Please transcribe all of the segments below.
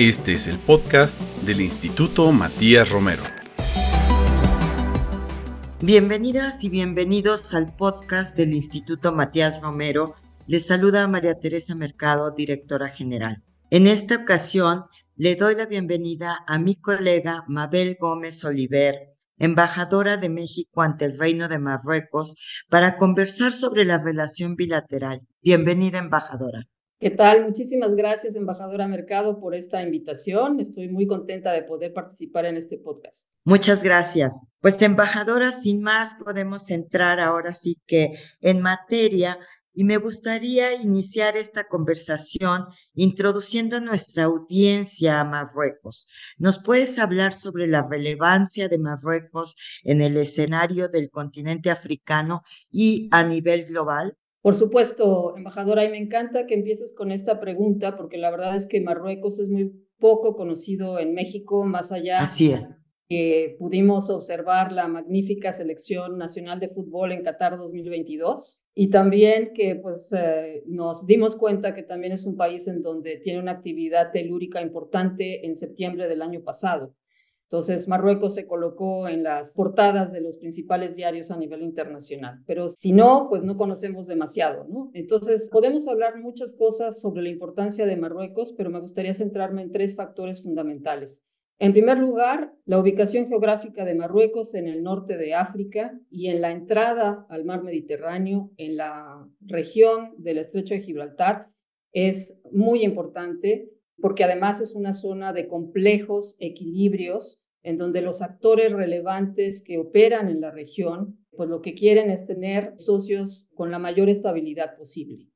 Este es el podcast del Instituto Matías Romero. Bienvenidas y bienvenidos al podcast del Instituto Matías Romero. Les saluda María Teresa Mercado, directora general. En esta ocasión le doy la bienvenida a mi colega Mabel Gómez Oliver, embajadora de México ante el Reino de Marruecos, para conversar sobre la relación bilateral. Bienvenida, embajadora. ¿Qué tal? Muchísimas gracias, embajadora Mercado, por esta invitación. Estoy muy contenta de poder participar en este podcast. Muchas gracias. Pues, embajadora, sin más, podemos entrar ahora sí que en materia y me gustaría iniciar esta conversación introduciendo a nuestra audiencia a Marruecos. ¿Nos puedes hablar sobre la relevancia de Marruecos en el escenario del continente africano y a nivel global? Por supuesto, embajadora, y me encanta que empieces con esta pregunta, porque la verdad es que Marruecos es muy poco conocido en México, más allá Así es. que pudimos observar la magnífica selección nacional de fútbol en Qatar 2022 y también que pues eh, nos dimos cuenta que también es un país en donde tiene una actividad telúrica importante en septiembre del año pasado. Entonces, Marruecos se colocó en las portadas de los principales diarios a nivel internacional. Pero si no, pues no conocemos demasiado, ¿no? Entonces, podemos hablar muchas cosas sobre la importancia de Marruecos, pero me gustaría centrarme en tres factores fundamentales. En primer lugar, la ubicación geográfica de Marruecos en el norte de África y en la entrada al mar Mediterráneo, en la región del estrecho de Gibraltar, es muy importante porque además es una zona de complejos equilibrios en donde los actores relevantes que operan en la región, pues lo que quieren es tener socios con la mayor estabilidad posible.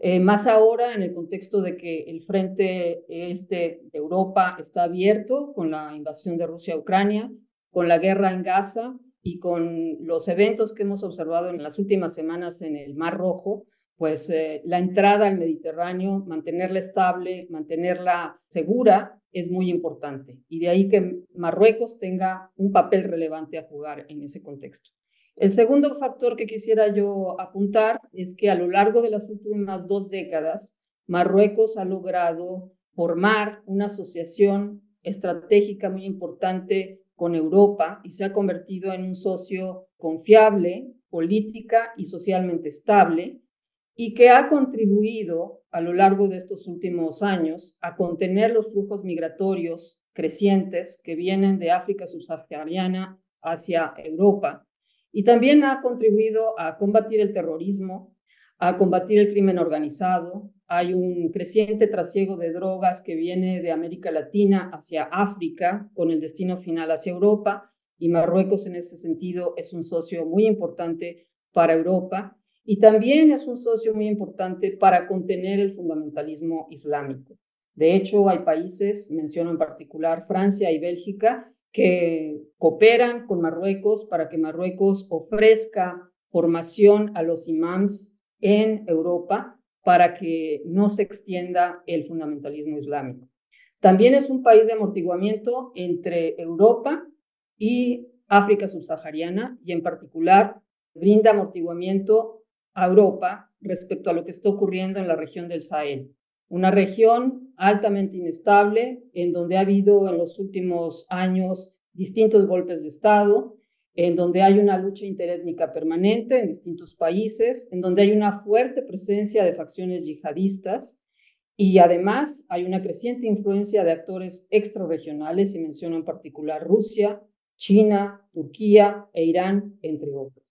Eh, más ahora en el contexto de que el frente este de Europa está abierto con la invasión de Rusia a Ucrania, con la guerra en Gaza y con los eventos que hemos observado en las últimas semanas en el Mar Rojo, pues eh, la entrada al Mediterráneo, mantenerla estable, mantenerla segura, es muy importante. Y de ahí que Marruecos tenga un papel relevante a jugar en ese contexto. El segundo factor que quisiera yo apuntar es que a lo largo de las últimas dos décadas, Marruecos ha logrado formar una asociación estratégica muy importante con Europa y se ha convertido en un socio confiable, política y socialmente estable, y que ha contribuido a lo largo de estos últimos años a contener los flujos migratorios crecientes que vienen de África subsahariana hacia Europa y también ha contribuido a combatir el terrorismo, a combatir el crimen organizado. Hay un creciente trasiego de drogas que viene de América Latina hacia África con el destino final hacia Europa y Marruecos en ese sentido es un socio muy importante para Europa y también es un socio muy importante para contener el fundamentalismo islámico. De hecho, hay países, menciono en particular Francia y Bélgica, que cooperan con Marruecos para que Marruecos ofrezca formación a los imams en Europa para que no se extienda el fundamentalismo islámico. También es un país de amortiguamiento entre Europa y África subsahariana y en particular brinda amortiguamiento a Europa respecto a lo que está ocurriendo en la región del Sahel. Una región altamente inestable, en donde ha habido en los últimos años distintos golpes de Estado, en donde hay una lucha interétnica permanente en distintos países, en donde hay una fuerte presencia de facciones yihadistas y además hay una creciente influencia de actores extrarregionales, y menciono en particular Rusia, China, Turquía e Irán, entre otros.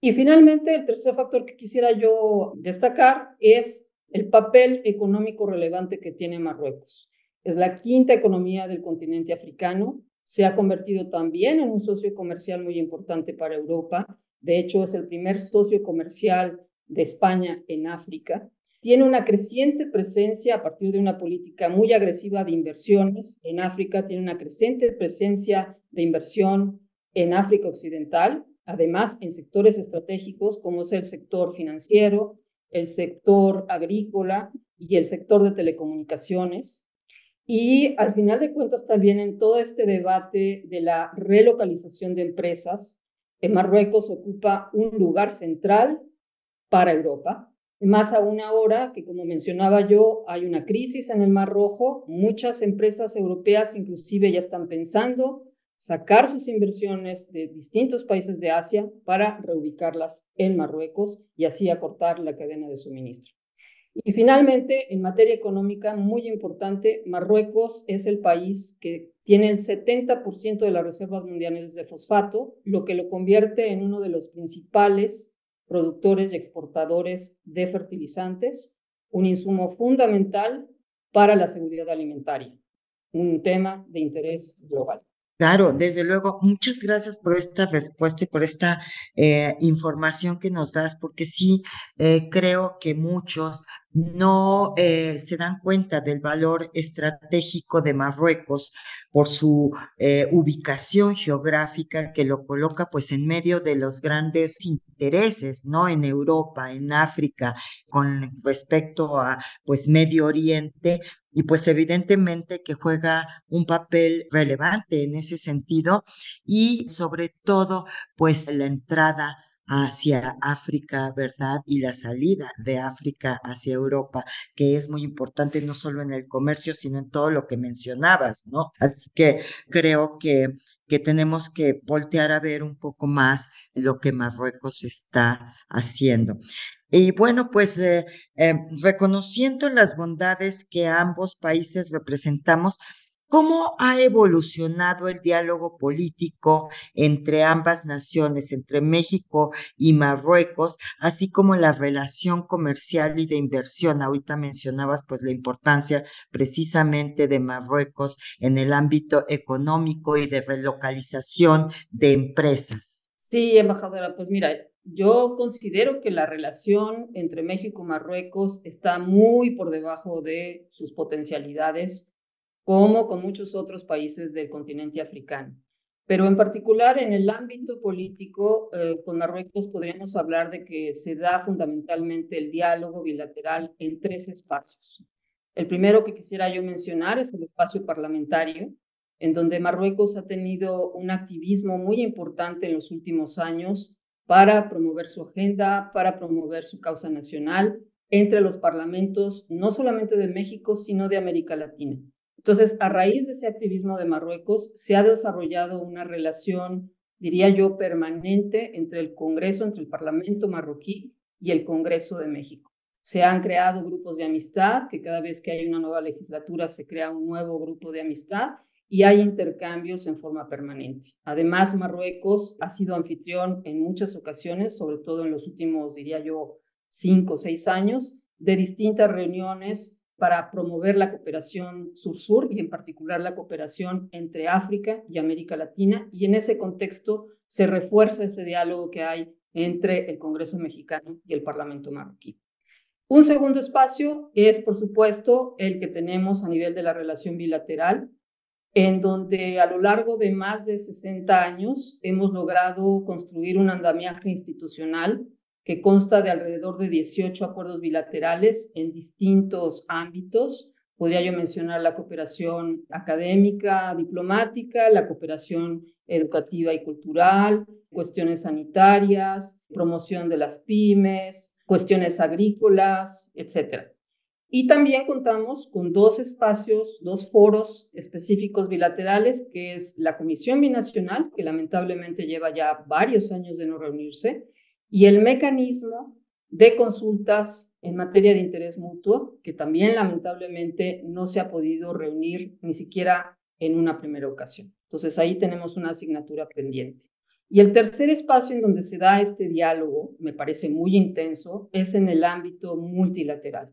Y finalmente, el tercer factor que quisiera yo destacar es el papel económico relevante que tiene Marruecos. Es la quinta economía del continente africano, se ha convertido también en un socio comercial muy importante para Europa. De hecho, es el primer socio comercial de España en África. Tiene una creciente presencia a partir de una política muy agresiva de inversiones. En África tiene una creciente presencia de inversión en África Occidental, además en sectores estratégicos como es el sector financiero, el sector agrícola y el sector de telecomunicaciones. Y al final de cuentas también en todo este debate de la relocalización de empresas, en Marruecos ocupa un lugar central para Europa. Más aún ahora que, como mencionaba yo, hay una crisis en el Mar Rojo, muchas empresas europeas inclusive ya están pensando sacar sus inversiones de distintos países de Asia para reubicarlas en Marruecos y así acortar la cadena de suministro. Y finalmente, en materia económica, muy importante, Marruecos es el país que tiene el 70% de las reservas mundiales de fosfato, lo que lo convierte en uno de los principales productores y exportadores de fertilizantes, un insumo fundamental para la seguridad alimentaria, un tema de interés global. Claro, desde luego, muchas gracias por esta respuesta y por esta eh, información que nos das, porque sí eh, creo que muchos no eh, se dan cuenta del valor estratégico de Marruecos por su eh, ubicación geográfica que lo coloca pues en medio de los grandes intereses, ¿no? En Europa, en África, con respecto a pues Medio Oriente y pues evidentemente que juega un papel relevante en ese sentido y sobre todo pues la entrada hacia África, ¿verdad? Y la salida de África hacia Europa, que es muy importante no solo en el comercio, sino en todo lo que mencionabas, ¿no? Así que creo que, que tenemos que voltear a ver un poco más lo que Marruecos está haciendo. Y bueno, pues eh, eh, reconociendo las bondades que ambos países representamos, ¿Cómo ha evolucionado el diálogo político entre ambas naciones, entre México y Marruecos, así como la relación comercial y de inversión? Ahorita mencionabas pues la importancia precisamente de Marruecos en el ámbito económico y de relocalización de empresas. Sí, embajadora, pues mira, yo considero que la relación entre México y Marruecos está muy por debajo de sus potencialidades como con muchos otros países del continente africano. Pero en particular en el ámbito político, eh, con Marruecos podríamos hablar de que se da fundamentalmente el diálogo bilateral en tres espacios. El primero que quisiera yo mencionar es el espacio parlamentario, en donde Marruecos ha tenido un activismo muy importante en los últimos años para promover su agenda, para promover su causa nacional entre los parlamentos, no solamente de México, sino de América Latina. Entonces, a raíz de ese activismo de Marruecos, se ha desarrollado una relación, diría yo, permanente entre el Congreso, entre el Parlamento marroquí y el Congreso de México. Se han creado grupos de amistad, que cada vez que hay una nueva legislatura se crea un nuevo grupo de amistad y hay intercambios en forma permanente. Además, Marruecos ha sido anfitrión en muchas ocasiones, sobre todo en los últimos, diría yo, cinco o seis años, de distintas reuniones para promover la cooperación sur-sur y en particular la cooperación entre África y América Latina. Y en ese contexto se refuerza ese diálogo que hay entre el Congreso mexicano y el Parlamento marroquí. Un segundo espacio es, por supuesto, el que tenemos a nivel de la relación bilateral, en donde a lo largo de más de 60 años hemos logrado construir un andamiaje institucional que consta de alrededor de 18 acuerdos bilaterales en distintos ámbitos. Podría yo mencionar la cooperación académica, diplomática, la cooperación educativa y cultural, cuestiones sanitarias, promoción de las pymes, cuestiones agrícolas, etc. Y también contamos con dos espacios, dos foros específicos bilaterales, que es la Comisión Binacional, que lamentablemente lleva ya varios años de no reunirse, y el mecanismo de consultas en materia de interés mutuo, que también lamentablemente no se ha podido reunir ni siquiera en una primera ocasión. Entonces ahí tenemos una asignatura pendiente. Y el tercer espacio en donde se da este diálogo, me parece muy intenso, es en el ámbito multilateral.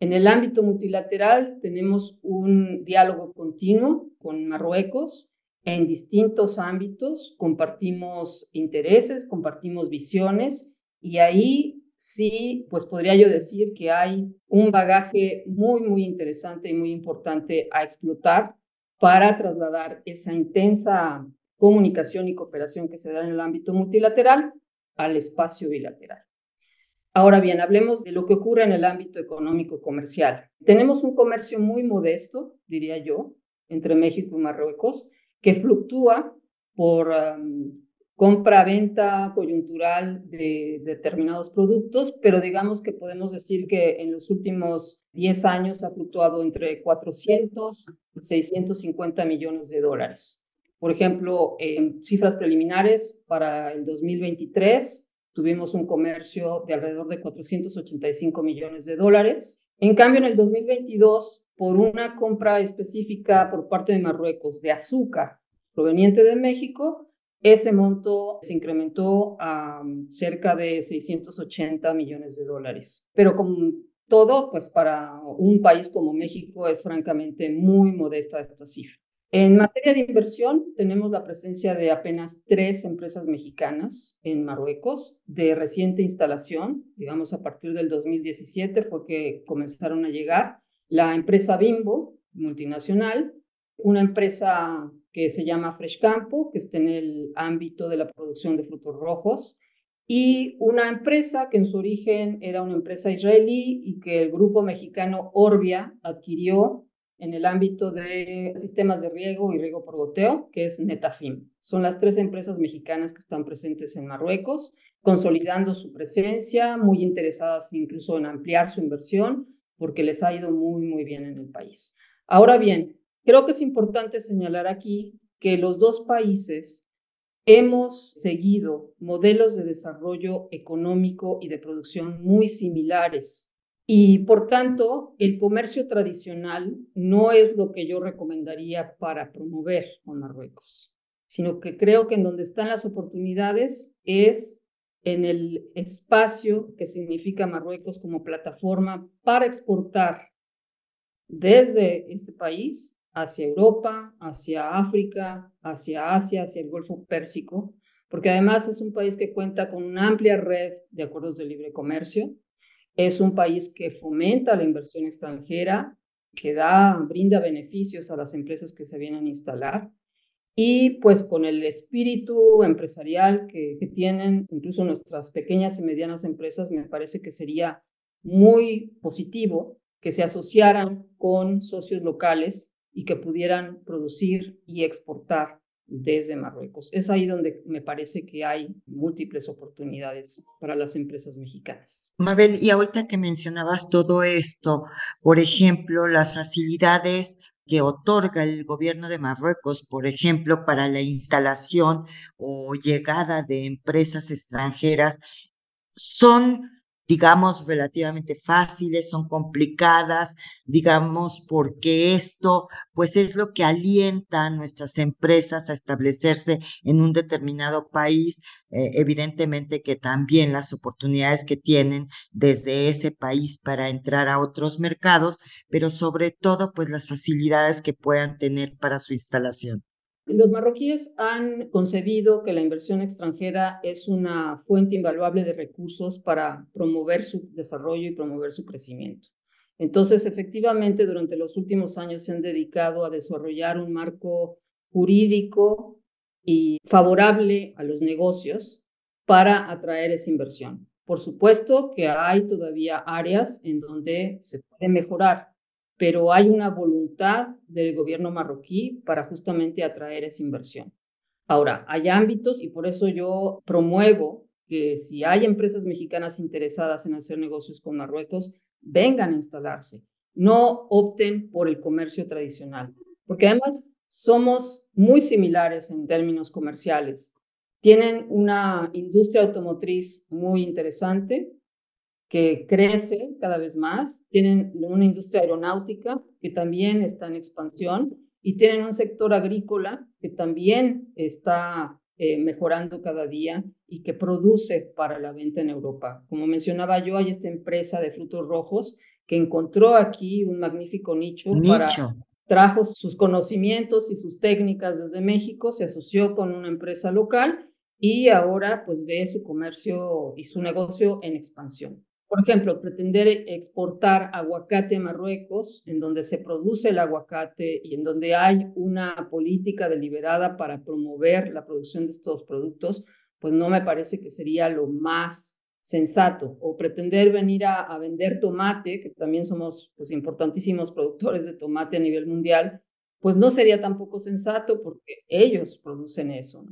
En el ámbito multilateral tenemos un diálogo continuo con Marruecos, en distintos ámbitos, compartimos intereses, compartimos visiones y ahí sí, pues podría yo decir que hay un bagaje muy, muy interesante y muy importante a explotar para trasladar esa intensa comunicación y cooperación que se da en el ámbito multilateral al espacio bilateral. Ahora bien, hablemos de lo que ocurre en el ámbito económico comercial. Tenemos un comercio muy modesto, diría yo, entre México y Marruecos, que fluctúa por compra-venta coyuntural de determinados productos, pero digamos que podemos decir que en los últimos 10 años ha fluctuado entre 400 y 650 millones de dólares. Por ejemplo, en cifras preliminares para el 2023 tuvimos un comercio de alrededor de 485 millones de dólares. En cambio, en el 2022, por una compra específica por parte de Marruecos de azúcar proveniente de México, ese monto se incrementó a mm, cerca de 680 millones de dólares. Pero como todo, pues para un país como México es francamente muy modesta esta cifra. En materia de inversión, tenemos la presencia de apenas tres empresas mexicanas en Marruecos de reciente instalación, digamos a partir del 2017 fue que comenzaron a llegar. La empresa Bimbo, multinacional, una empresa que se llama Fresh Campo, que está en el ámbito de la producción de frutos rojos, y una empresa que en su origen era una empresa israelí y que el grupo mexicano Orbia adquirió en el ámbito de sistemas de riego y riego por goteo, que es Netafim. Son las tres empresas mexicanas que están presentes en Marruecos, consolidando su presencia, muy interesadas incluso en ampliar su inversión, porque les ha ido muy, muy bien en el país. Ahora bien, Creo que es importante señalar aquí que los dos países hemos seguido modelos de desarrollo económico y de producción muy similares. Y por tanto, el comercio tradicional no es lo que yo recomendaría para promover con Marruecos, sino que creo que en donde están las oportunidades es en el espacio que significa Marruecos como plataforma para exportar desde este país hacia Europa, hacia África, hacia Asia, hacia el Golfo Pérsico, porque además es un país que cuenta con una amplia red de acuerdos de libre comercio, es un país que fomenta la inversión extranjera, que da, brinda beneficios a las empresas que se vienen a instalar y pues con el espíritu empresarial que, tienen incluso nuestras pequeñas y medianas empresas, me parece que sería muy positivo que se asociaran con socios locales y que pudieran producir y exportar desde Marruecos. Es ahí donde me parece que hay múltiples oportunidades para las empresas mexicanas. Mabel, y ahorita que mencionabas todo esto, por ejemplo, las facilidades que otorga el gobierno de Marruecos, por ejemplo, para la instalación o llegada de empresas extranjeras, son digamos, relativamente fáciles, son complicadas, digamos, porque esto, pues es lo que alienta a nuestras empresas a establecerse en un determinado país, eh, evidentemente que también las oportunidades que tienen desde ese país para entrar a otros mercados, pero sobre todo, pues las facilidades que puedan tener para su instalación. Los marroquíes han concebido que la inversión extranjera es una fuente invaluable de recursos para promover su desarrollo y promover su crecimiento. Entonces, efectivamente, durante los últimos años se han dedicado a desarrollar un marco jurídico y favorable a los negocios para atraer esa inversión. Por supuesto que hay todavía áreas en donde se puede mejorar, pero hay una voluntad del gobierno marroquí para justamente atraer esa inversión. Ahora, hay ámbitos y por eso yo promuevo que si hay empresas mexicanas interesadas en hacer negocios con Marruecos, vengan a instalarse, no opten por el comercio tradicional, porque además somos muy similares en términos comerciales. Tienen una industria automotriz muy interesante, que crece cada vez más, tienen una industria aeronáutica que también está en expansión y tienen un sector agrícola que también está eh, mejorando cada día y que produce para la venta en Europa. Como mencionaba yo, hay esta empresa de frutos rojos que encontró aquí un magnífico nicho, nicho. para trajo sus conocimientos y sus técnicas desde México, se asoció con una empresa local y ahora pues ve su comercio y su negocio en expansión. Por ejemplo, pretender exportar aguacate a Marruecos, en donde se produce el aguacate y en donde hay una política deliberada para promover la producción de estos productos, pues no me parece que sería lo más sensato. O pretender venir a, vender tomate, que también somos pues, importantísimos productores de tomate a nivel mundial, pues no sería tampoco sensato porque ellos producen eso.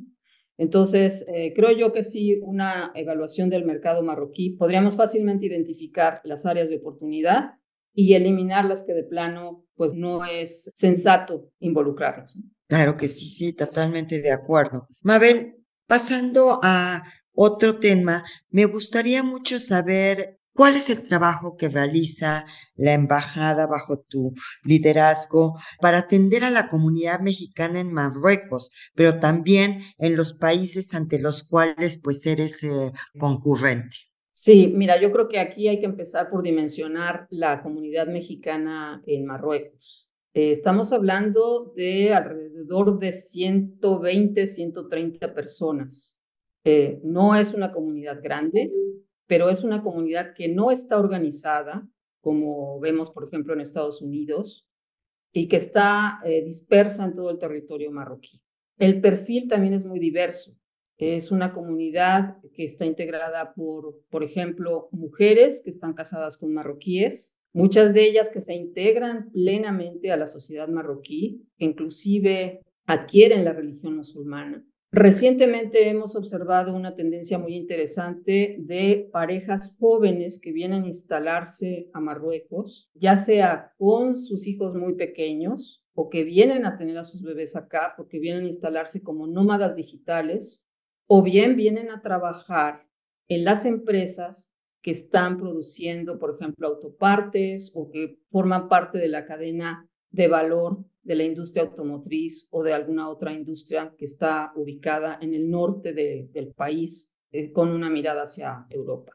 Entonces, eh, creo yo que sí, una evaluación del mercado marroquí, podríamos fácilmente identificar las áreas de oportunidad y eliminar las que de plano, pues no es sensato involucrarnos. Claro que sí, sí, totalmente de acuerdo. Mabel, pasando a otro tema, me gustaría mucho saber ¿Cuál es el trabajo que realiza la embajada bajo tu liderazgo para atender a la comunidad mexicana en Marruecos, pero también en los países ante los cuales pues eres eh, concurrente? Sí, mira, yo creo que aquí hay que empezar por dimensionar la comunidad mexicana en Marruecos. Eh, estamos hablando de alrededor de 120, 130 personas. Eh, no es una comunidad grande, pero es una comunidad que no está organizada, como vemos, por ejemplo, en Estados Unidos, y que está eh, dispersa en todo el territorio marroquí. El perfil también es muy diverso. Es una comunidad que está integrada por, por ejemplo, mujeres que están casadas con marroquíes, muchas de ellas que se integran plenamente a la sociedad marroquí, que inclusive adquieren la religión musulmana. Recientemente hemos observado una tendencia muy interesante de parejas jóvenes que vienen a instalarse a Marruecos, ya sea con sus hijos muy pequeños o que vienen a tener a sus bebés acá porque vienen a instalarse como nómadas digitales o bien vienen a trabajar en las empresas que están produciendo, por ejemplo, autopartes o que forman parte de la cadena de valor de la industria automotriz o de alguna otra industria que está ubicada en el norte del país eh, con una mirada hacia Europa.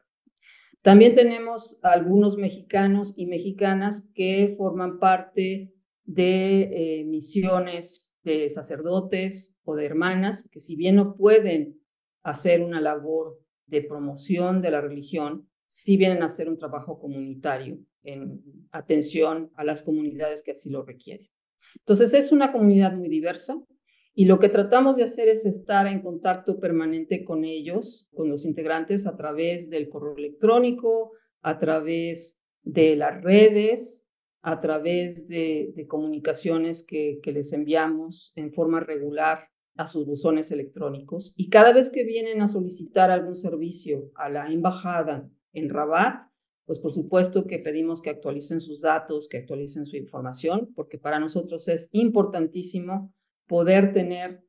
También tenemos algunos mexicanos y mexicanas que forman parte de eh, misiones de sacerdotes o de hermanas que si bien no pueden hacer una labor de promoción de la religión, sí vienen a hacer un trabajo comunitario en atención a las comunidades que así lo requieren. Entonces es una comunidad muy diversa y lo que tratamos de hacer es estar en contacto permanente con ellos, con los integrantes a través del correo electrónico, a través de las redes, a través de, comunicaciones que, que les enviamos en forma regular a sus buzones electrónicos. Y cada vez que vienen a solicitar algún servicio a la embajada en Rabat, pues por supuesto que pedimos que actualicen sus datos, que actualicen su información, porque para nosotros es importantísimo poder tener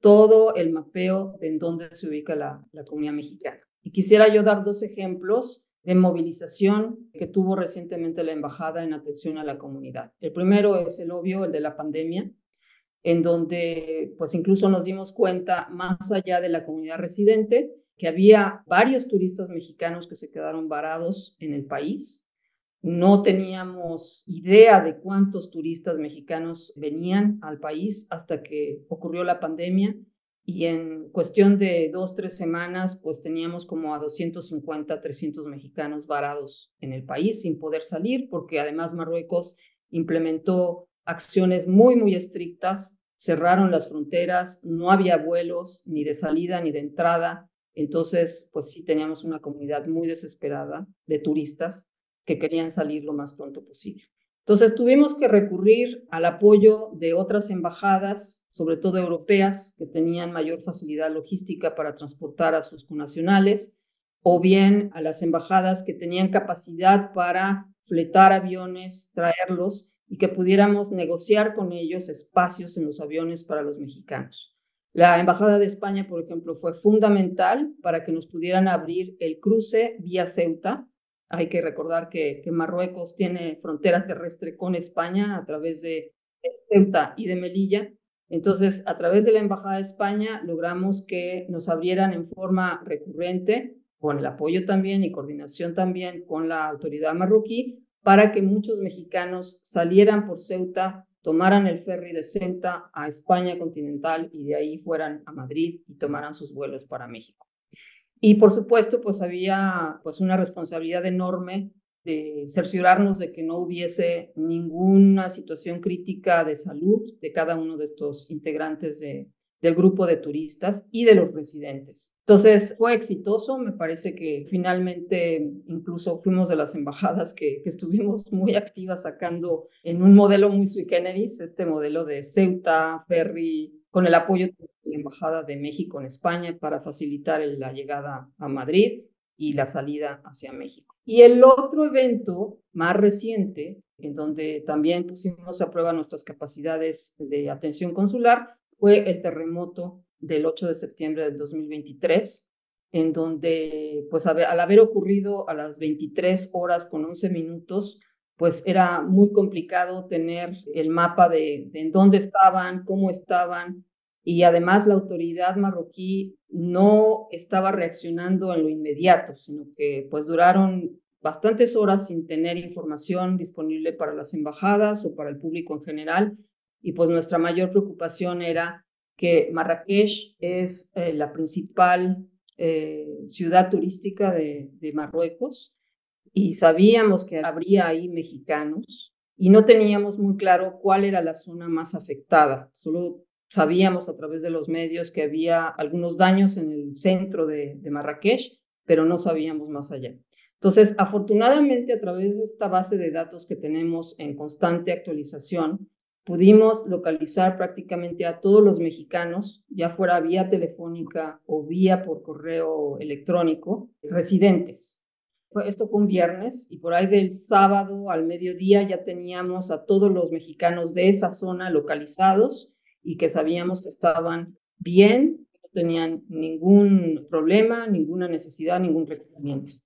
todo el mapeo de en dónde se ubica la, comunidad mexicana. Y quisiera yo dar dos ejemplos de movilización que tuvo recientemente la embajada en atención a la comunidad. El primero es el obvio, el de la pandemia, en donde pues incluso nos dimos cuenta, más allá de la comunidad residente, que había varios turistas mexicanos que se quedaron varados en el país. No teníamos idea de cuántos turistas mexicanos venían al país hasta que ocurrió la pandemia y en cuestión de dos, tres semanas, pues teníamos como a 250, 300 mexicanos varados en el país sin poder salir, porque además Marruecos implementó acciones muy, muy estrictas, cerraron las fronteras, no había vuelos ni de salida ni de entrada, entonces, pues sí teníamos una comunidad muy desesperada de turistas que querían salir lo más pronto posible. Entonces tuvimos que recurrir al apoyo de otras embajadas, sobre todo europeas, que tenían mayor facilidad logística para transportar a sus connacionales, o bien a las embajadas que tenían capacidad para fletar aviones, traerlos y que pudiéramos negociar con ellos espacios en los aviones para los mexicanos. La Embajada de España, por ejemplo, fue fundamental para que nos pudieran abrir el cruce vía Ceuta. Hay que recordar que, Marruecos tiene frontera terrestre con España a través de Ceuta y de Melilla. Entonces, a través de la Embajada de España logramos que nos abrieran en forma recurrente, con el apoyo también y coordinación también con la autoridad marroquí, para que muchos mexicanos salieran por Ceuta tomaran el ferry de Ceuta a España continental y de ahí fueran a Madrid y tomaran sus vuelos para México. Y por supuesto, pues había pues una responsabilidad enorme de cerciorarnos de que no hubiese ninguna situación crítica de salud de cada uno de estos integrantes de, del grupo de turistas y de los residentes. Entonces fue exitoso, me parece que finalmente incluso fuimos de las embajadas que, que, estuvimos muy activas sacando en un modelo muy sui generis, este modelo de Ceuta, ferry, con el apoyo de la Embajada de México en España para facilitar la llegada a Madrid y la salida hacia México. Y el otro evento más reciente, en donde también pusimos a prueba nuestras capacidades de atención consular, fue el terremoto del 8 de septiembre del 2023, en donde, pues al haber ocurrido a las 23 horas con 11 minutos, pues era muy complicado tener el mapa de, en dónde estaban, cómo estaban, y además la autoridad marroquí no estaba reaccionando en lo inmediato, sino que pues duraron bastantes horas sin tener información disponible para las embajadas o para el público en general. Y pues nuestra mayor preocupación era que Marrakech es eh, la principal eh, ciudad turística de, de Marruecos y sabíamos que habría ahí mexicanos y no teníamos muy claro cuál era la zona más afectada. Solo Sabíamos a través de los medios que había algunos daños en el centro de, Marrakech, pero no sabíamos más allá. Entonces, afortunadamente, a través de esta base de datos que tenemos en constante actualización, pudimos localizar prácticamente a todos los mexicanos, ya fuera vía telefónica o vía por correo electrónico, residentes. Esto fue un viernes y por ahí del sábado al mediodía ya teníamos a todos los mexicanos de esa zona localizados y que sabíamos que estaban bien, no tenían ningún problema, ninguna necesidad, ningún requerimiento.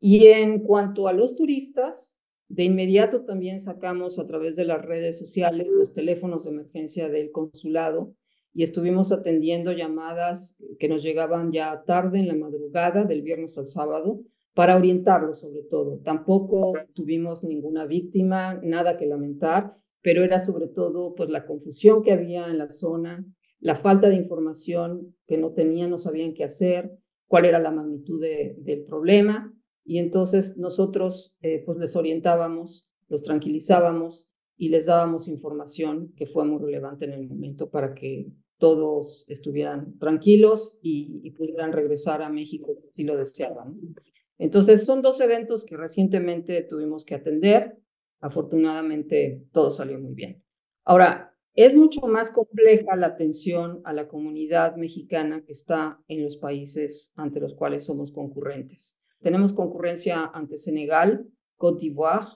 Y en cuanto a los turistas, de inmediato también sacamos a través de las redes sociales los teléfonos de emergencia del consulado y estuvimos atendiendo llamadas que nos llegaban ya tarde en la madrugada del viernes al sábado para orientarlos sobre todo. Tampoco tuvimos ninguna víctima, nada que lamentar pero era sobre todo pues la confusión que había en la zona, la falta de información que no tenían, no sabían qué hacer, cuál era la magnitud del problema y entonces nosotros eh, pues les orientábamos, los tranquilizábamos y les dábamos información que fue muy relevante en el momento para que todos estuvieran tranquilos y, y pudieran regresar a México si lo deseaban. Entonces son dos eventos que recientemente tuvimos que atender afortunadamente todo salió muy bien. Ahora, es mucho más compleja la atención a la comunidad mexicana que está en los países ante los cuales somos concurrentes. Tenemos concurrencia ante Senegal, Côte d'Ivoire,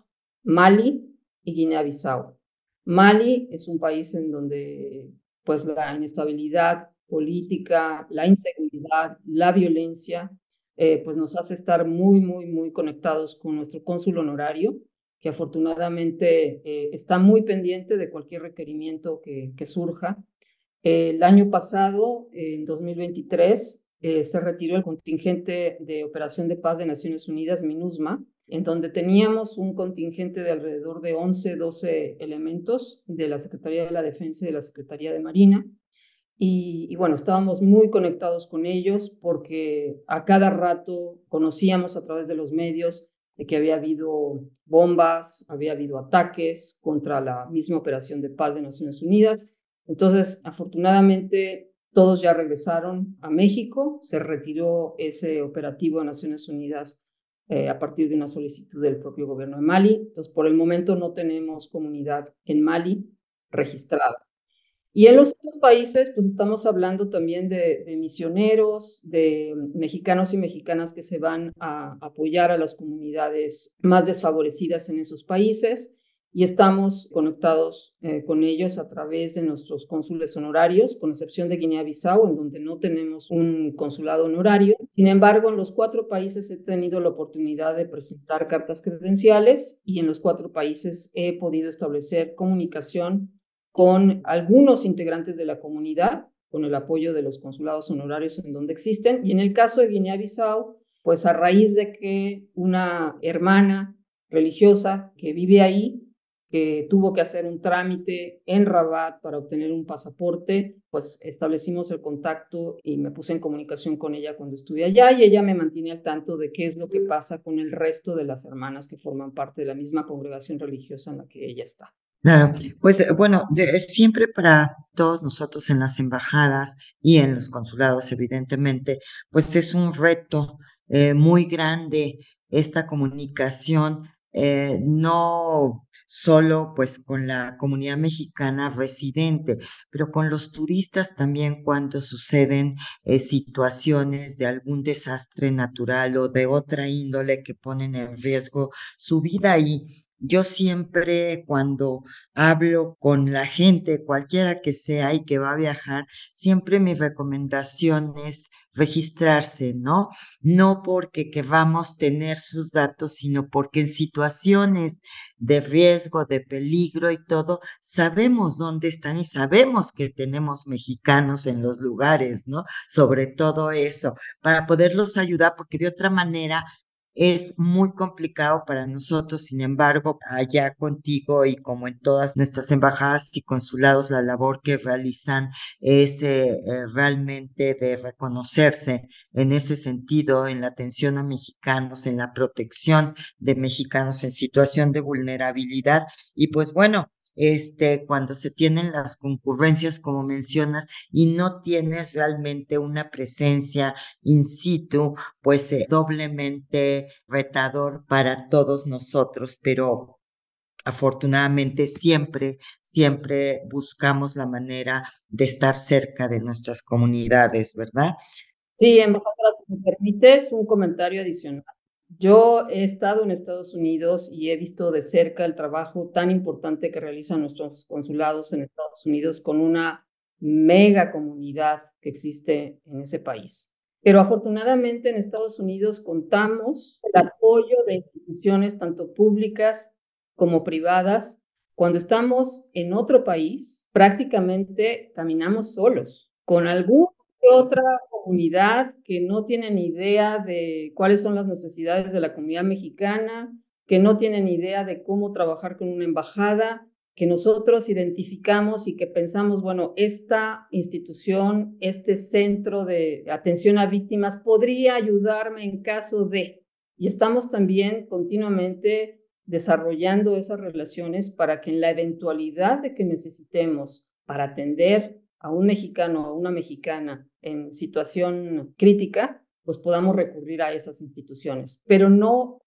Mali y Guinea-Bissau. Mali es un país en donde pues la inestabilidad política, la inseguridad, la violencia, eh, pues nos hace estar muy, muy, muy conectados con nuestro cónsul honorario, que afortunadamente eh, está muy pendiente de cualquier requerimiento que, que surja. el año pasado, en 2023, eh, se retiró el contingente de Operación de Paz de Naciones Unidas, MINUSMA, en donde teníamos un contingente de alrededor de 11, 12 elementos de la Secretaría de la Defensa y de la Secretaría de Marina. Y, y, bueno, estábamos muy conectados con ellos porque a cada rato conocíamos a través de los medios de que había habido bombas, había habido ataques contra la misma operación de paz de Naciones Unidas. Entonces, afortunadamente, todos ya regresaron a México, se retiró ese operativo de Naciones Unidas eh, a partir de una solicitud del propio gobierno de Mali. Entonces, por el momento no tenemos comunidad en Mali registrada. Y en los otros países, pues estamos hablando también de, misioneros, de mexicanos y mexicanas que se van a apoyar a las comunidades más desfavorecidas en esos países y estamos conectados eh, con ellos a través de nuestros cónsules honorarios, con excepción de Guinea-Bissau, en donde no tenemos un consulado honorario. Sin embargo, en los cuatro países he tenido la oportunidad de presentar cartas credenciales y en los cuatro países he podido establecer comunicación con algunos integrantes de la comunidad, con el apoyo de los consulados honorarios en donde existen. Y en el caso de Guinea-Bissau, pues a raíz de que una hermana religiosa que vive ahí, que tuvo que hacer un trámite en Rabat para obtener un pasaporte, pues establecimos el contacto y me puse en comunicación con ella cuando estuve allá y ella me mantiene al tanto de qué es lo que pasa con el resto de las hermanas que forman parte de la misma congregación religiosa en la que ella está. Claro, pues eh, bueno, siempre para todos nosotros en las embajadas y en los consulados, evidentemente, pues es un reto eh, muy grande esta comunicación eh, no solo pues con la comunidad mexicana residente, pero con los turistas también cuando suceden eh, situaciones de algún desastre natural o de otra índole que ponen en riesgo su vida. Y yo siempre cuando hablo con la gente, cualquiera que sea y que va a viajar, siempre mi recomendación es registrarse, ¿no? No porque queramos tener sus datos, sino porque en situaciones de riesgo, de peligro y todo, sabemos dónde están y sabemos que tenemos mexicanos en los lugares, ¿no? Sobre todo eso, para poderlos ayudar, porque de otra manera es muy complicado para nosotros, sin embargo, allá contigo y como en todas nuestras embajadas y consulados, la labor que realizan es eh, eh, realmente de reconocerse en ese sentido, en la atención a mexicanos, en la protección de mexicanos en situación de vulnerabilidad. Y pues bueno, este, cuando se tienen las concurrencias, como mencionas, y no tienes realmente una presencia in situ, pues eh, doblemente retador para todos nosotros, pero afortunadamente siempre, siempre buscamos la manera de estar cerca de nuestras comunidades, ¿verdad? Sí, embajadora, si me permites un comentario adicional. Yo he estado en Estados Unidos y he visto de cerca el trabajo tan importante que realizan nuestros consulados en Estados Unidos con una mega comunidad que existe en ese país. Pero afortunadamente en Estados Unidos contamos el apoyo de instituciones tanto públicas como privadas. Cuando estamos en otro país, prácticamente caminamos solos, con algún otra comunidad que no tiene ni idea de cuáles son las necesidades de la comunidad mexicana, que no tiene ni idea de cómo trabajar con una embajada, que nosotros identificamos y que pensamos, bueno, esta institución, este centro de atención a víctimas podría ayudarme en caso de, y estamos también continuamente desarrollando esas relaciones para que en la eventualidad de que necesitemos para atender a un mexicano o a una mexicana en situación crítica, pues podamos recurrir a esas instituciones, pero no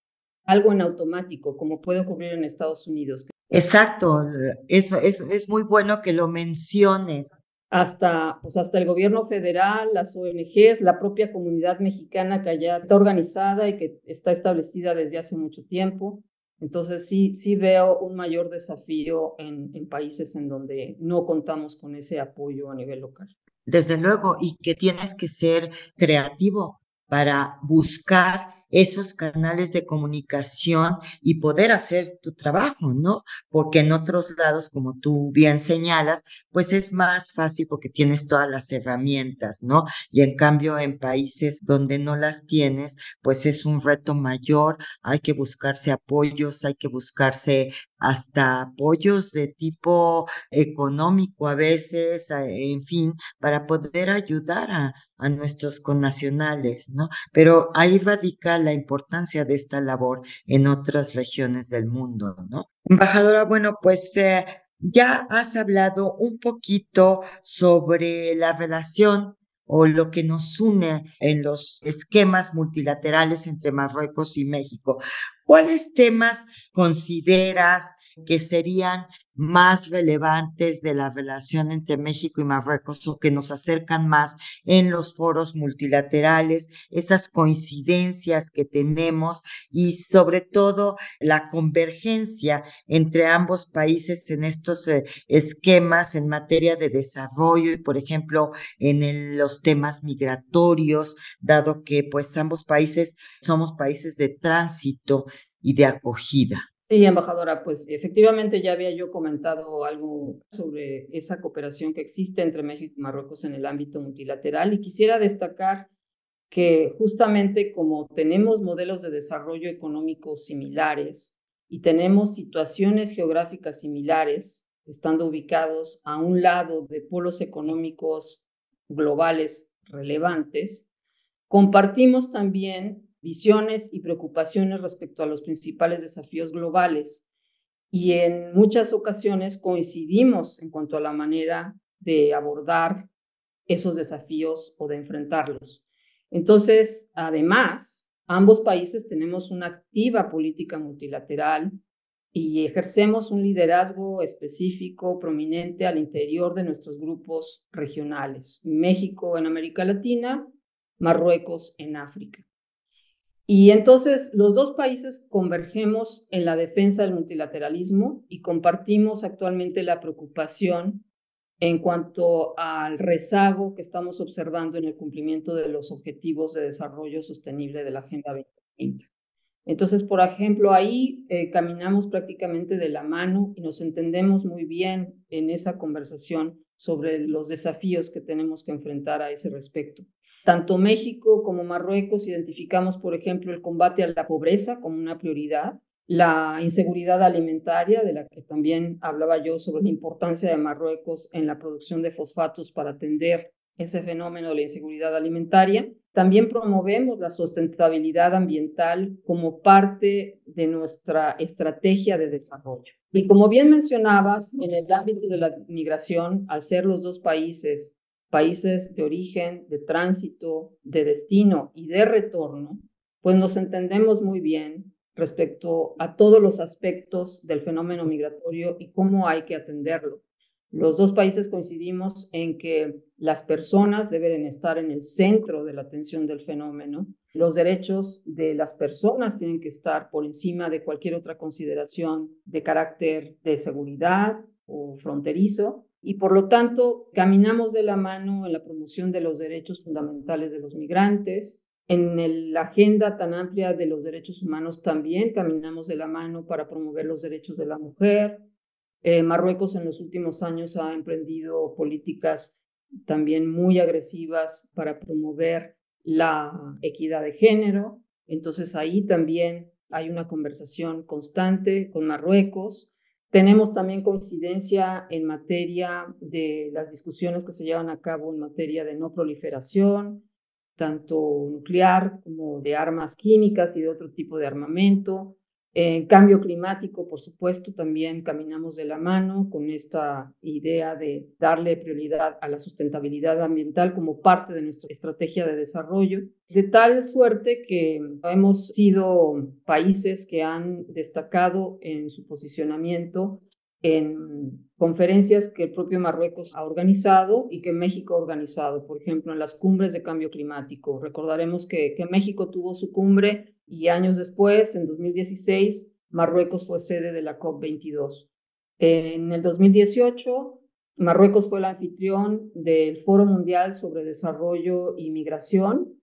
algo en automático como puede ocurrir en Estados Unidos. Exacto, eso, es muy bueno que lo menciones. Hasta, pues hasta el gobierno federal, las ONGs, la propia comunidad mexicana que allá está organizada y que está establecida desde hace mucho tiempo. Entonces sí, sí veo un mayor desafío en, en países en donde no contamos con ese apoyo a nivel local. Desde luego, y que tienes que ser creativo para buscar esos canales de comunicación y poder hacer tu trabajo, ¿no? Porque en otros lados, como tú bien señalas, pues es más fácil porque tienes todas las herramientas, ¿no? Y en cambio, en países donde no las tienes, pues es un reto mayor, hay que buscarse apoyos, hay que buscarse hasta apoyos de tipo económico a veces, en fin, para poder ayudar a, a nuestros connacionales, ¿no? Pero ahí radica la importancia de esta labor en otras regiones del mundo, ¿no? Embajadora, bueno, pues eh, ya has hablado un poquito sobre la relación o lo que nos une en los esquemas multilaterales entre Marruecos y México. ¿Cuáles temas consideras que serían más relevantes de la relación entre México y Marruecos o que nos acercan más en los foros multilaterales, esas coincidencias que tenemos y sobre todo la convergencia entre ambos países en estos eh, esquemas en materia de desarrollo y por ejemplo en los temas migratorios, dado que pues ambos países somos países de tránsito y de acogida. Sí, embajadora, pues efectivamente ya había yo comentado algo sobre esa cooperación que existe entre México y Marruecos en el ámbito multilateral y quisiera destacar que justamente como tenemos modelos de desarrollo económico similares y tenemos situaciones geográficas similares, estando ubicados a un lado de polos económicos globales relevantes, compartimos también visiones y preocupaciones respecto a los principales desafíos globales y en muchas ocasiones coincidimos en cuanto a la manera de abordar esos desafíos o de enfrentarlos. Entonces, además, ambos países tenemos una activa política multilateral y ejercemos un liderazgo específico, prominente al interior de nuestros grupos regionales. México en América Latina, Marruecos en África. Y entonces los dos países convergemos en la defensa del multilateralismo y compartimos actualmente la preocupación en cuanto al rezago que estamos observando en el cumplimiento de los objetivos de desarrollo sostenible de la Agenda 2030. Entonces, por ejemplo, ahí eh, caminamos prácticamente de la mano y nos entendemos muy bien en esa conversación sobre los desafíos que tenemos que enfrentar a ese respecto. Tanto México como Marruecos identificamos, por ejemplo, el combate a la pobreza como una prioridad, la inseguridad alimentaria, de la que también hablaba yo sobre la importancia de Marruecos en la producción de fosfatos para atender ese fenómeno de la inseguridad alimentaria. También promovemos la sustentabilidad ambiental como parte de nuestra estrategia de desarrollo. Y como bien mencionabas, en el ámbito de la migración, al ser los dos países países de origen, de tránsito, de destino y de retorno, pues nos entendemos muy bien respecto a todos los aspectos del fenómeno migratorio y cómo hay que atenderlo. Los dos países coincidimos en que las personas deben estar en el centro de la atención del fenómeno. Los derechos de las personas tienen que estar por encima de cualquier otra consideración de carácter de seguridad o fronterizo y por lo tanto caminamos de la mano en la promoción de los derechos fundamentales de los migrantes. En la agenda tan amplia de los derechos humanos también caminamos de la mano para promover los derechos de la mujer. Eh, Marruecos en los últimos años ha emprendido políticas también muy agresivas para promover la equidad de género. Entonces ahí también hay una conversación constante con Marruecos tenemos también coincidencia en materia de las discusiones que se llevan a cabo en materia de no proliferación, tanto nuclear como de armas químicas y de otro tipo de armamento. En cambio climático, por supuesto, también caminamos de la mano con esta idea de darle prioridad a la sustentabilidad ambiental como parte de nuestra estrategia de desarrollo, de tal suerte que hemos sido países que han destacado en su posicionamiento en conferencias que el propio Marruecos ha organizado y que México ha organizado, por ejemplo, en las cumbres de cambio climático. Recordaremos que, que México tuvo su cumbre y años después, en 2016, Marruecos fue sede de la COP22. En el 2018, Marruecos fue el anfitrión del Foro Mundial sobre Desarrollo y Migración,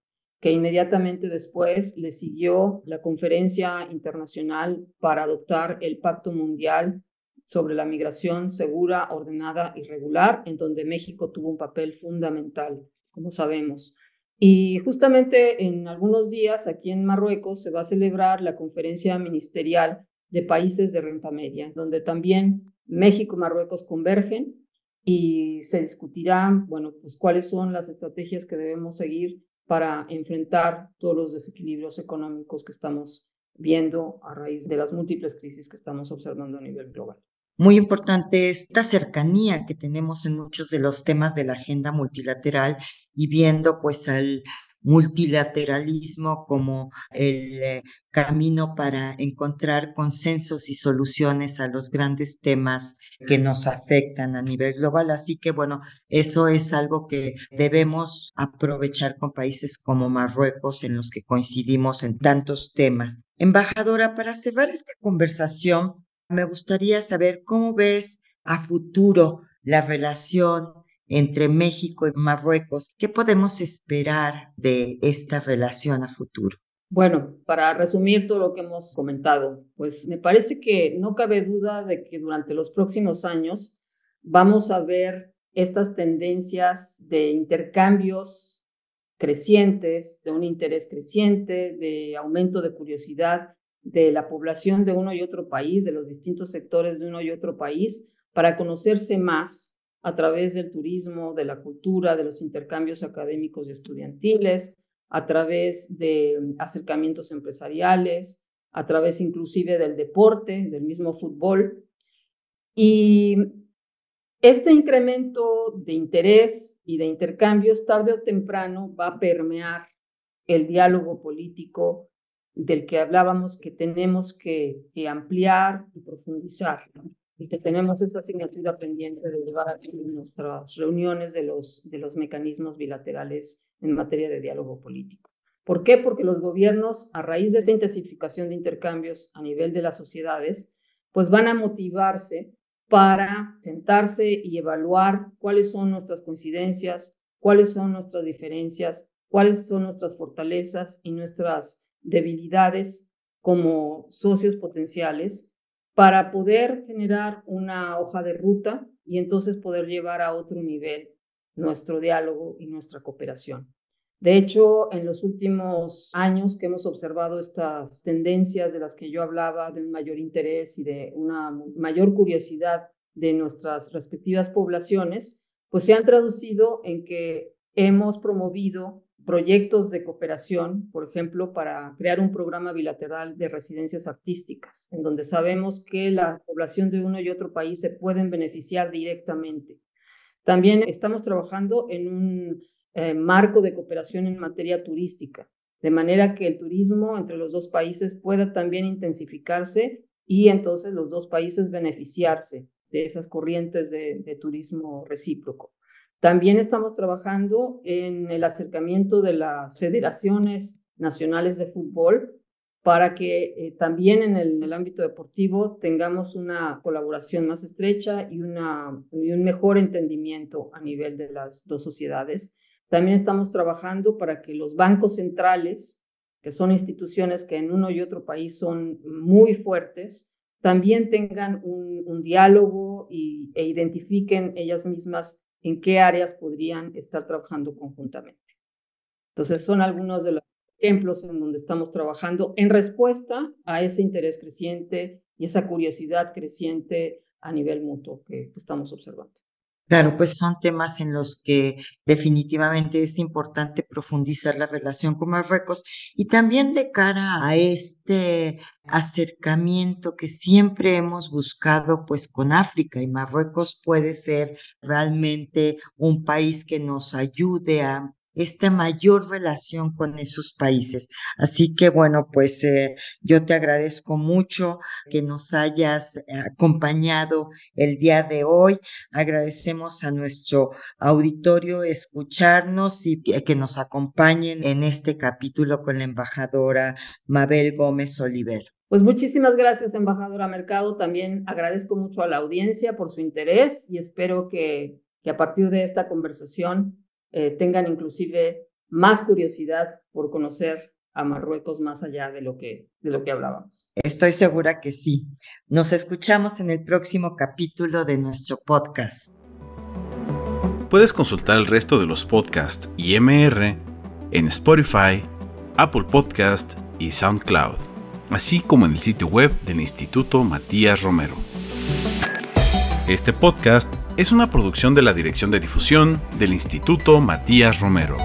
que inmediatamente después le siguió la conferencia internacional para adoptar el Pacto Mundial sobre la migración segura, ordenada y regular, en donde México tuvo un papel fundamental, como sabemos. Y justamente en algunos días aquí en Marruecos se va a celebrar la conferencia ministerial de países de renta media, donde también México y Marruecos convergen y se discutirán, bueno, pues cuáles son las estrategias que debemos seguir para enfrentar todos los desequilibrios económicos que estamos viendo a raíz de las múltiples crisis que estamos observando a nivel global muy importante esta cercanía que tenemos en muchos de los temas de la agenda multilateral y viendo pues al multilateralismo como el eh, camino para encontrar consensos y soluciones a los grandes temas que nos afectan a nivel global. Así que bueno, eso es algo que debemos aprovechar con países como Marruecos en los que coincidimos en tantos temas. Embajadora, para cerrar esta conversación, me gustaría saber cómo ves a futuro la relación entre México y Marruecos. ¿Qué podemos esperar de esta relación a futuro? Bueno, para resumir todo lo que hemos comentado, pues me parece que no cabe duda de que durante los próximos años vamos a ver estas tendencias de intercambios crecientes, de un interés creciente, de aumento de curiosidad de la población de uno y otro país, de los distintos sectores de uno y otro país, para conocerse más a través del turismo, de la cultura, de los intercambios académicos y estudiantiles, a través de acercamientos empresariales, a través inclusive del deporte, del mismo fútbol. Y este incremento de interés y de intercambios tarde o temprano va a permear el diálogo político del que hablábamos que tenemos que, ampliar y profundizar, y que tenemos esa asignatura pendiente de llevar a nuestras reuniones de los, de los mecanismos bilaterales en materia de diálogo político. ¿Por qué? Porque los gobiernos, a raíz de esta intensificación de intercambios a nivel de las sociedades, pues van a motivarse para sentarse y evaluar cuáles son nuestras coincidencias, cuáles son nuestras diferencias, cuáles son nuestras fortalezas y nuestras debilidades como socios potenciales para poder generar una hoja de ruta y entonces poder llevar a otro nivel nuestro diálogo y nuestra cooperación. De hecho, en los últimos años que hemos observado estas tendencias de las que yo hablaba, de un mayor interés y de una mayor curiosidad de nuestras respectivas poblaciones, pues se han traducido en que hemos promovido proyectos de cooperación, por ejemplo, para crear un programa bilateral de residencias artísticas, en donde sabemos que la población de uno y otro país se pueden beneficiar directamente. También estamos trabajando en un eh, marco de cooperación en materia turística, de manera que el turismo entre los dos países pueda también intensificarse y entonces los dos países beneficiarse de esas corrientes de turismo recíproco. También estamos trabajando en el acercamiento de las federaciones nacionales de fútbol para que eh, también en el, ámbito deportivo tengamos una colaboración más estrecha y, una, y un mejor entendimiento a nivel de las dos sociedades. También estamos trabajando para que los bancos centrales, que son instituciones que en uno y otro país son muy fuertes, también tengan un, diálogo y, e identifiquen ellas mismas en qué áreas podrían estar trabajando conjuntamente. Entonces, son algunos de los ejemplos en donde estamos trabajando en respuesta a ese interés creciente y esa curiosidad creciente a nivel mutuo que estamos observando. Claro, pues son temas en los que definitivamente es importante profundizar la relación con Marruecos y también de cara a este acercamiento que siempre hemos buscado pues con África y Marruecos puede ser realmente un país que nos ayude a esta mayor relación con esos países. Así que bueno, pues eh, yo te agradezco mucho que nos hayas eh, acompañado el día de hoy. Agradecemos a nuestro auditorio escucharnos y que nos acompañen en este capítulo con la embajadora Mabel Gómez Oliver. Pues muchísimas gracias, embajadora Mercado. También agradezco mucho a la audiencia por su interés y espero que, que a partir de esta conversación eh, tengan inclusive más curiosidad por conocer a Marruecos más allá de lo que de lo que hablábamos. Estoy segura que sí. Nos escuchamos en el próximo capítulo de nuestro podcast. Puedes consultar el resto de los podcasts y MR en Spotify, Apple Podcast y SoundCloud, así como en el sitio web del Instituto Matías Romero. Este podcast es una producción de la Dirección de Difusión del Instituto Matías Romero.